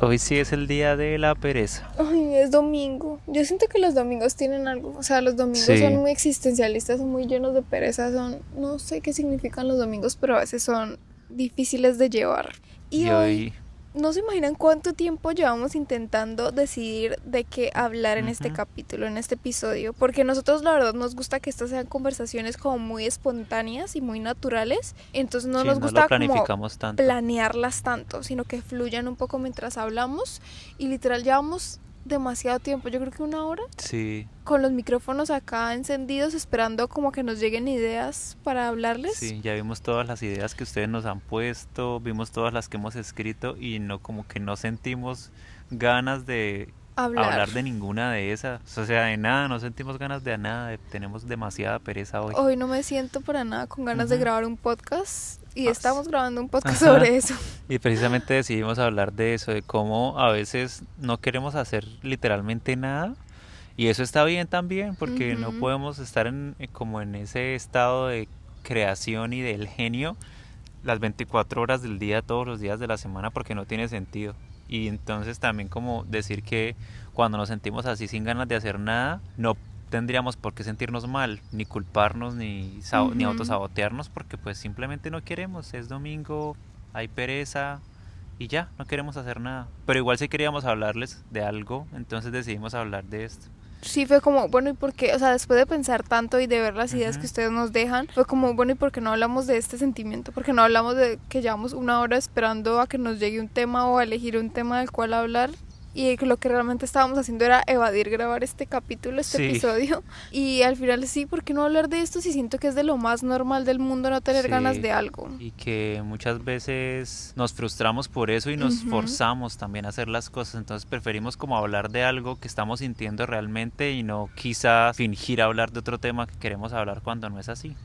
Hoy sí es el día de la pereza. Ay, es domingo. Yo siento que los domingos tienen algo. O sea, los domingos Sí. son muy existencialistas, son muy llenos de pereza. Son, no sé qué significan los domingos, pero a veces son difíciles de llevar. Y, Y hoy, hoy, no se imaginan cuánto tiempo llevamos intentando decidir de qué hablar en este capítulo, en este episodio. Porque nosotros, la verdad, nos gusta que estas sean conversaciones como muy espontáneas y muy naturales. Entonces, no sí, nos no gusta como tanto. planearlas tanto, sino que fluyan un poco mientras hablamos y literal llevamos demasiado tiempo, yo creo que una hora, Sí, con los micrófonos acá encendidos esperando como que nos lleguen ideas para hablarles. sí, ya vimos todas las ideas que ustedes nos han puesto, vimos todas las que hemos escrito y no como que no sentimos ganas de Hablar. hablar de ninguna de esas. O sea, de nada, no sentimos ganas de nada, de- tenemos demasiada pereza hoy. Hoy no me siento para nada con ganas de Ujú. grabar un podcast y Ah, estamos grabando un podcast Ajá. sobre eso. Y precisamente decidimos hablar de eso, de cómo a veces no queremos hacer literalmente nada. Y eso está bien también, porque no Ujú. podemos estar en, eh, como en ese estado de creación y del genio las 24 horas del día, todos los días de la semana, porque no tiene sentido. Y entonces también como decir que cuando nos sentimos así sin ganas de hacer nada, no tendríamos por qué sentirnos mal, ni culparnos, ni, ni autosabotearnos, porque pues simplemente no queremos. Es domingo, hay pereza y ya, no queremos hacer nada. Pero igual sí queríamos hablarles de algo, entonces decidimos hablar de esto. Sí, fue como, bueno, ¿y por qué? O sea, después de pensar tanto y de ver las ideas que ustedes nos dejan, fue como, bueno, ¿y por qué no hablamos de este sentimiento? ¿Por qué no hablamos de que llevamos una hora esperando a que nos llegue un tema o a elegir un tema del cual hablar? Y lo que realmente estábamos haciendo era evadir grabar este capítulo, este Sí. episodio. Y al final sí, ¿por qué no hablar de esto si siento que es de lo más normal del mundo no tener Sí. ganas de algo? Y que muchas veces nos frustramos por eso y nos Ujú. forzamos también a hacer las cosas. Entonces preferimos como hablar de algo que estamos sintiendo realmente y no quizá fingir hablar de otro tema que queremos hablar cuando no es así.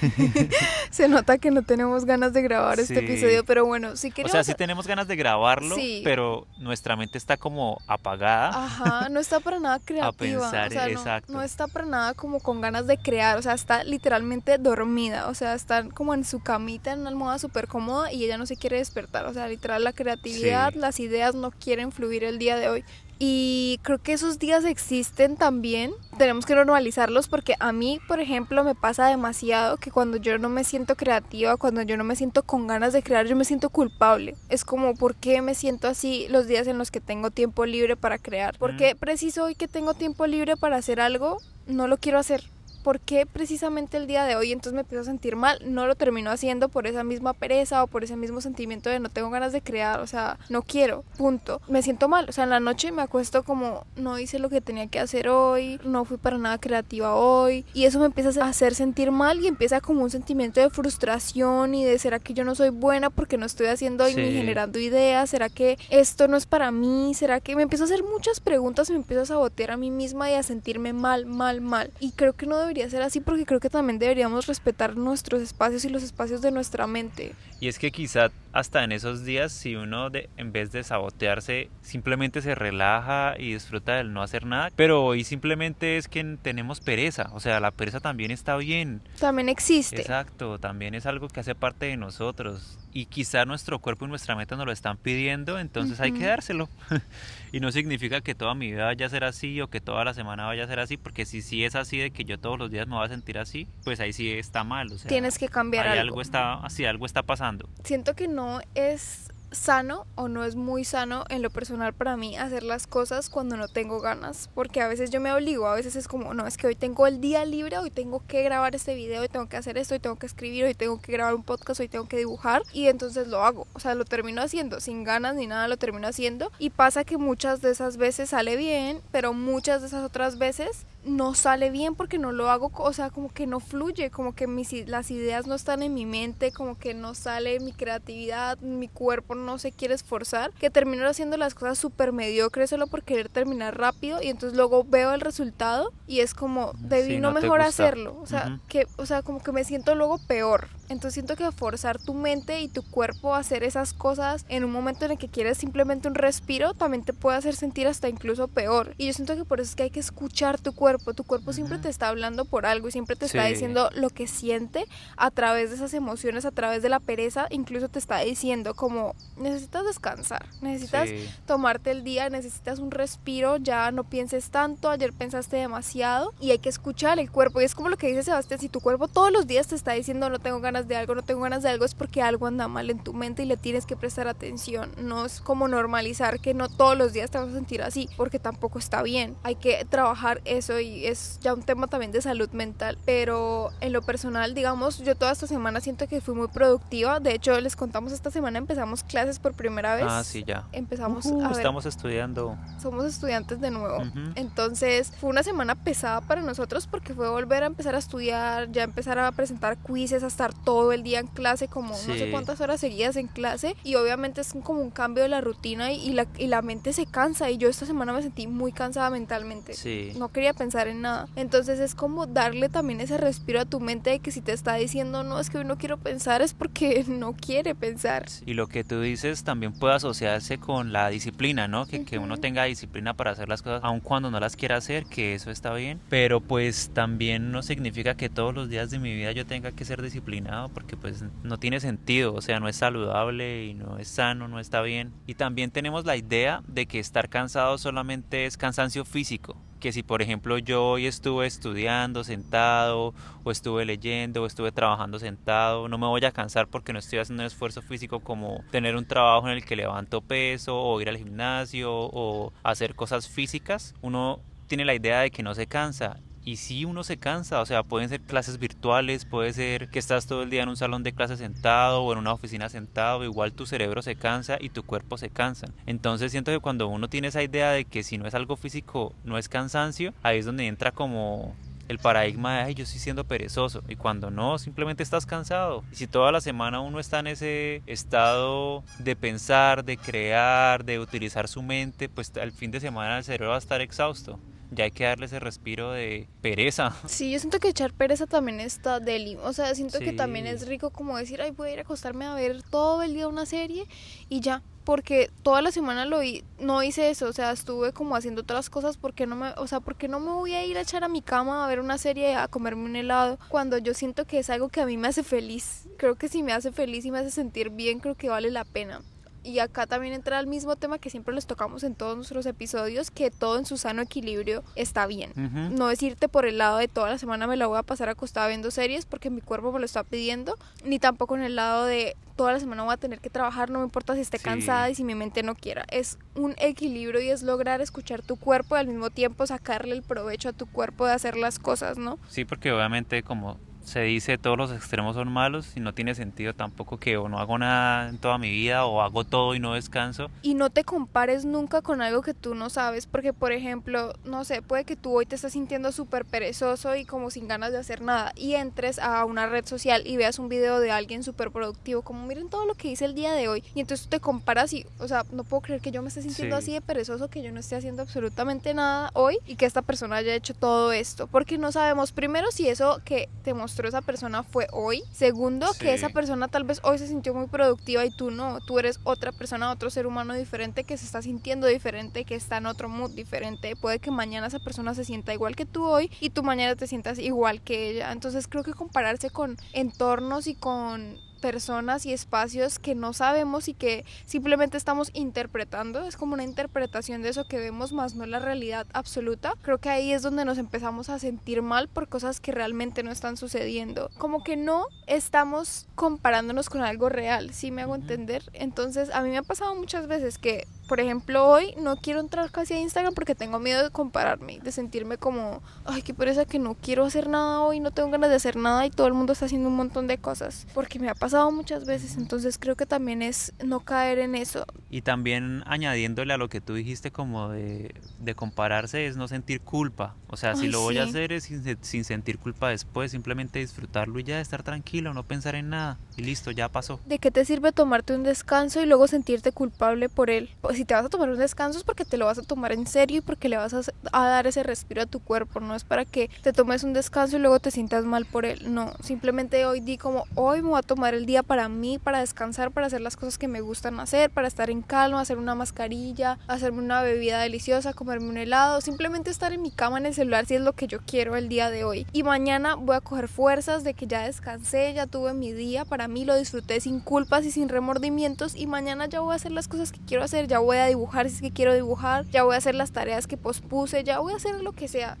Se nota que no tenemos ganas de grabar este Sí. episodio, pero bueno, sí O queremos... sea, sí tenemos ganas de grabarlo, pero nuestra mente está como apagada. Ajá, no está para nada creativa. pensar, o sea, no, está para nada como con ganas de crear. O sea, está literalmente dormida. O sea, está como en su camita, en una almohada súper cómoda y ella no se quiere despertar. O sea, literal, la creatividad, Sí. las ideas no quieren fluir el día de hoy. Y creo que esos días existen también. Tenemos que normalizarlos porque a mí, por ejemplo, me pasa demasiado que cuando yo no me siento creativa, cuando yo no me siento con ganas de crear, yo me siento culpable. Es como, ¿por qué me siento así los días en los que tengo tiempo libre para crear? ¿Por Mm. qué preciso hoy que tengo tiempo libre para hacer algo, no lo quiero hacer? ¿Por qué precisamente el día de hoy entonces me empiezo a sentir mal? No lo termino haciendo por esa misma pereza o por ese mismo sentimiento de no tengo ganas de crear, o sea, no quiero, punto. Me siento mal, o sea, en la noche me acuesto como no hice lo que tenía que hacer hoy, no fui para nada creativa hoy y eso me empieza a hacer sentir mal y empieza como un sentimiento de frustración y de será que yo no soy buena porque no estoy haciendo ni generando ideas, será que esto no es para mí, será que me empiezo a hacer muchas preguntas, me empiezo a sabotear a mí misma y a sentirme mal, mal, mal. Y creo que no debería ser así porque creo que también deberíamos respetar nuestros espacios y los espacios de nuestra mente. Y es que quizá hasta en esos días, si uno de, en vez de sabotearse, simplemente se relaja y disfruta del no hacer nada, pero hoy simplemente es que tenemos pereza, o sea, la pereza también está bien. También existe. Exacto, también es algo que hace parte de nosotros. Y quizá nuestro cuerpo y nuestra mente nos lo están pidiendo, entonces hay que dárselo. y no significa que toda mi vida vaya a ser así o que toda la semana vaya a ser así, porque si sí es así de que yo todos los días me voy a sentir así, pues ahí sí está mal. O sea, Tienes que cambiar ahí algo. algo está, así algo está pasando. siento que no es sano o no es muy sano en lo personal para mí hacer las cosas cuando no tengo ganas, porque a veces yo me obligo, a veces es como, no, es que hoy tengo el día libre, hoy tengo que grabar este video, hoy tengo que hacer esto, hoy tengo que escribir, hoy tengo que grabar un podcast, hoy tengo que dibujar y entonces lo hago, o sea, lo termino haciendo sin ganas ni nada, lo termino haciendo y pasa que muchas de esas veces sale bien, pero muchas de esas otras veces no sale bien porque no lo hago, o sea, como que no fluye, como que mis, las ideas no están en mi mente, como que no sale mi creatividad, mi cuerpo no se quiere esforzar, que termino haciendo las cosas súper mediocres solo por querer terminar rápido y entonces luego veo el resultado y es como, debí Sí, no, mejor hacerlo, o sea, que, o sea, como que me siento luego peor. Entonces siento que forzar tu mente y tu cuerpo a hacer esas cosas en un momento en el que quieres simplemente un respiro también te puede hacer sentir hasta incluso peor. Y yo siento que por eso es que hay que escuchar tu cuerpo. Tu cuerpo siempre te está hablando por algo y siempre te está diciendo lo que siente a través de esas emociones, a través de la pereza. Incluso te está diciendo como necesitas descansar, necesitas tomarte el día, necesitas un respiro, ya no pienses tanto, ayer pensaste demasiado y hay que escuchar el cuerpo. Y es como lo que dice Sebastián, si tu cuerpo todos los días te está diciendo no tengo ganas de algo, no tengo ganas de algo, es porque algo anda mal en tu mente y le tienes que prestar atención. No es como normalizar que no todos los días te vas a sentir así, porque tampoco está bien. Hay que trabajar eso y es ya un tema también de salud mental. Pero en lo personal, digamos, yo toda esta semana siento que fui muy productiva. De hecho, les contamos esta semana empezamos clases por primera vez. Ah, sí, ya. Empezamos a ver, Estamos estudiando. Somos estudiantes de nuevo. Entonces, fue una semana pesada para nosotros porque fue volver a empezar a estudiar, ya empezar a presentar quizzes, a estar todo el día en clase, como no sé cuántas horas seguidas en clase. Y obviamente es como un cambio de la rutina y, la, y la mente se cansa. Y yo esta semana me sentí muy cansada mentalmente. Sí. No quería pensar en nada. Entonces es como darle también ese respiro a tu mente de que si te está diciendo no, es que hoy no quiero pensar, es porque no quiere pensar. Y lo que tú dices también puede asociarse con la disciplina, ¿no? Que, que uno tenga disciplina para hacer las cosas, aun cuando no las quiera hacer, que eso está bien. Pero pues también no significa que todos los días de mi vida yo tenga que ser disciplinado, porque pues no tiene sentido, o sea, no es saludable y no es sano, no está bien. Y también tenemos la idea de que estar cansado solamente es cansancio físico, que si por ejemplo yo hoy estuve estudiando sentado o estuve leyendo o estuve trabajando sentado, no me voy a cansar porque no estoy haciendo un esfuerzo físico como tener un trabajo en el que levanto peso o ir al gimnasio o hacer cosas físicas, uno tiene la idea de que no se cansa y si uno se cansa, o sea, pueden ser clases virtuales, puede ser que estás todo el día en un salón de clases sentado o en una oficina sentado, igual tu cerebro se cansa y tu cuerpo se cansa. Entonces siento que cuando uno tiene esa idea de que si no es algo físico, no es cansancio, ahí es donde entra como el paradigma de, ay, yo estoy siendo perezoso. Y cuando no, simplemente estás cansado. Y si toda la semana uno está en ese estado de pensar, de crear, de utilizar su mente, pues al fin de semana el cerebro va a estar exhausto ya hay que darle ese respiro de pereza. Sí, yo siento que echar pereza también está deli. O sea, siento que también es rico como decir, ay, voy a ir a acostarme a ver todo el día una serie y ya. Porque toda la semana lo no hice eso, o sea, estuve como haciendo otras cosas porque no me, o sea, porque no me voy a ir a echar a mi cama a ver una serie, a comerme un helado, cuando yo siento que es algo que a mí me hace feliz. Creo que si me hace feliz y me hace sentir bien, creo que vale la pena y acá también entra el mismo tema que siempre les tocamos en todos nuestros episodios, que todo en su sano equilibrio está bien. No decirte por el lado de toda la semana me la voy a pasar acostada viendo series porque mi cuerpo me lo está pidiendo, ni tampoco en el lado de toda la semana voy a tener que trabajar, no me importa si esté cansada y si mi mente no quiera. Es un equilibrio y es lograr escuchar tu cuerpo y al mismo tiempo sacarle el provecho a tu cuerpo de hacer las cosas, ¿no? Sí, porque obviamente como se dice todos los extremos son malos y no tiene sentido tampoco que o no hago nada en toda mi vida o hago todo y no descanso. Y no te compares nunca con algo que tú no sabes, porque por ejemplo, no sé, puede que tú hoy te estés sintiendo súper perezoso y como sin ganas de hacer nada y entres a una red social y veas un video de alguien súper productivo, como miren todo lo que hice el día de hoy y entonces tú te comparas y, o sea, no puedo creer que yo me esté sintiendo así de perezoso, que yo no esté haciendo absolutamente nada hoy y que esta persona haya hecho todo esto, porque no sabemos primero si eso que te mostró esa persona fue hoy. Segundo, que esa persona tal vez hoy se sintió muy productiva y tú no. Tú eres otra persona, otro ser humano diferente que se está sintiendo diferente, que está en otro mood diferente. Puede que mañana esa persona se sienta igual que tú hoy y tú mañana te sientas igual que ella. Entonces creo que compararse con entornos y con personas y espacios que no sabemos y que simplemente estamos interpretando. Es como una interpretación de eso que vemos, más no la realidad absoluta. Creo que ahí es donde nos empezamos a sentir mal por cosas que realmente no están sucediendo. Como que no estamos comparándonos con algo real, si me hago entender? Entonces, a mí me ha pasado muchas veces que por ejemplo, hoy no quiero entrar casi a Instagram porque tengo miedo de compararme, de sentirme como, ay, qué pereza que no quiero hacer nada hoy, no tengo ganas de hacer nada y todo el mundo está haciendo un montón de cosas. Porque me ha pasado muchas veces, entonces creo que también es no caer en eso. Y también añadiéndole a lo que tú dijiste como de, de compararse es no sentir culpa. O sea, si lo voy a hacer es sin, sin sentir culpa después, simplemente disfrutarlo y ya estar tranquilo, no pensar en nada. Y listo, ya pasó. ¿De qué te sirve tomarte un descanso y luego sentirte culpable por él? Pues si te vas a tomar un descanso es porque te lo vas a tomar en serio y porque le vas a, a dar ese respiro a tu cuerpo. No es para que te tomes un descanso y luego te sientas mal por él. No, simplemente hoy di como hoy me voy a tomar el día para mí, para descansar, para hacer las cosas que me gustan hacer, para estar en calma, hacer una mascarilla, hacerme una bebida deliciosa, comerme un helado, simplemente estar en mi cama en el celular si es lo que yo quiero el día de hoy. Y mañana voy a coger fuerzas de que ya descansé, ya tuve mi día, para mí lo disfruté sin culpas y sin remordimientos y mañana ya voy a hacer las cosas que quiero hacer, ya voy a dibujar si es que quiero dibujar, ya voy a hacer las tareas que pospuse, ya voy a hacer lo que sea.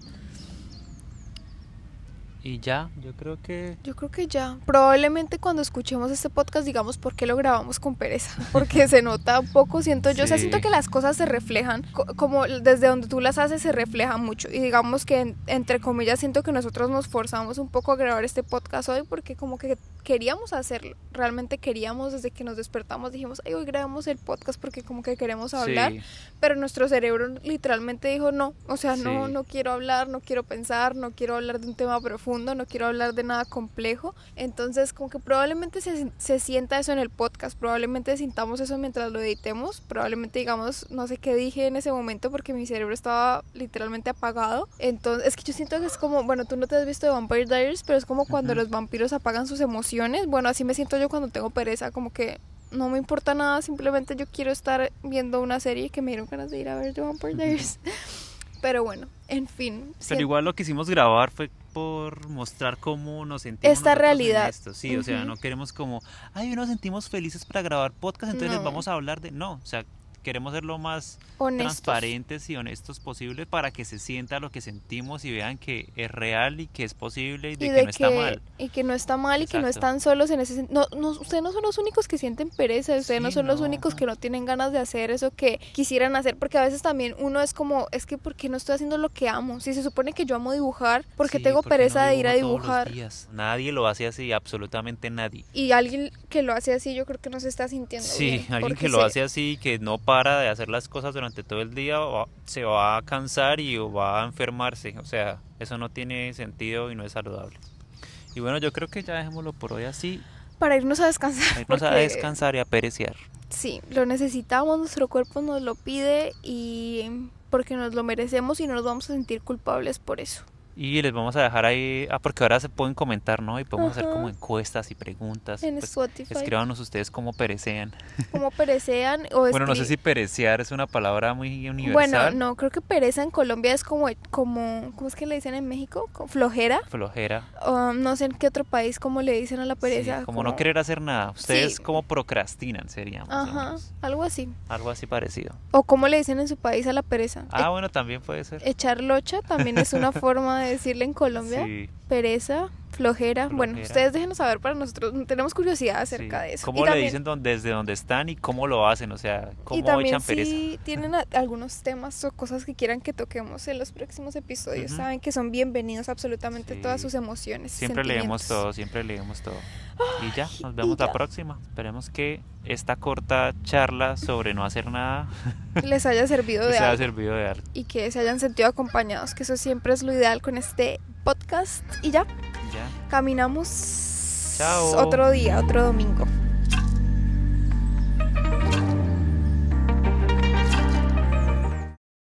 Y ya, yo creo que... Yo creo que ya. Probablemente cuando escuchemos este podcast digamos por qué lo grabamos con pereza. Porque se nota un poco, siento yo. O sea, siento que las cosas se reflejan, co- como desde donde tú las haces se refleja mucho. Y digamos que, en- entre comillas, siento que nosotros nos forzamos un poco a grabar este podcast hoy porque como que queríamos hacerlo. Realmente queríamos, desde que nos despertamos, dijimos, ay, hoy grabamos el podcast porque como que queremos hablar. Sí, Pero nuestro cerebro literalmente dijo no, o sea, no, Sí. no quiero hablar, no quiero pensar, no quiero hablar de un tema profundo, no quiero hablar de nada complejo. Entonces, como que probablemente se, se sienta eso en el podcast, probablemente sintamos eso mientras lo editemos, probablemente digamos, no sé qué dije en ese momento porque mi cerebro estaba literalmente apagado. Entonces, es que yo siento que es como, bueno, tú no te has visto de Vampire Diaries, pero es como cuando los vampiros apagan sus emociones. Bueno, así me siento yo cuando tengo pereza, como que no me importa nada, simplemente yo quiero estar viendo una serie que me dieron ganas de ir a ver The Vampire Diaries. Pero bueno, en fin. Pero igual lo que hicimos grabar fue por mostrar cómo nos sentimos Esta en realidad. esto. Sí, o sea, no queremos como, ay, nos sentimos felices para grabar podcast, entonces les vamos a hablar de... No, o sea, queremos ser lo más honestos. transparentes y honestos posible para que se sienta lo que sentimos y vean que es real y que es posible y de, y que no está mal. y que no está mal y que no están solos en ese sen- no, no ustedes no son los únicos que sienten pereza ustedes no son los únicos que no tienen ganas de hacer eso que quisieran hacer porque a veces también uno es como es que ¿por qué no estoy haciendo lo que amo? si se supone que yo amo dibujar Sí, tengo ¿por qué no pereza de ir a dibujar? Nadie lo hace así, absolutamente nadie. y alguien que lo hace así yo creo que no se está sintiendo Sí, bien, alguien que lo se- hace así, que no para de hacer las cosas durante todo el día, se va a cansar y va a enfermarse. O sea, eso no tiene sentido y no es saludable. Y bueno, yo creo que ya dejémoslo por hoy así. para irnos a descansar Irnos a porque- descansar y a pereciar. Sí, lo necesitamos, nuestro cuerpo nos lo pide y porque nos lo merecemos y no nos vamos a sentir culpables por eso. Y les vamos a dejar ahí, ah, porque ahora se pueden comentar, ¿no? Y podemos hacer como Ajá. encuestas y preguntas. En Pues, Spotify, escríbanos ustedes cómo perecean. como perecean o Bueno, no sé si perecear es una palabra muy universal. Bueno, no, creo que pereza en Colombia es como, como ¿cómo es que le dicen en México? Como Flojera. Flojera. O no sé en qué otro país cómo le dicen a la pereza. Sí, como, no querer hacer nada. Ustedes Sí. como procrastinan serían. Ajá, menos. algo así. Algo así parecido. O cómo le dicen en su país a la pereza. Ah, bueno, también puede ser. E- echar locha también es una forma de decirle en Colombia. Sí, Pereza, flojera. Bueno, Flojera. ustedes déjenos saber para nosotros. Tenemos curiosidad acerca sí. de eso. ¿Cómo Y le también- dicen don- desde donde están y cómo lo hacen? O sea, cómo y también echan pereza. si tienen a- algunos temas o cosas que quieran que toquemos en los próximos episodios, Ujú. saben que son bienvenidos absolutamente Sí. todas sus emociones. Siempre leemos todo, siempre leemos todo. y ya, nos vemos ya. la próxima. Esperemos que esta corta charla sobre no hacer nada Les haya servido de les haya servido de algo. y que se hayan sentido acompañados, que eso siempre es lo ideal con este podcast. Y Ya. Caminamos Chao. otro día, otro domingo.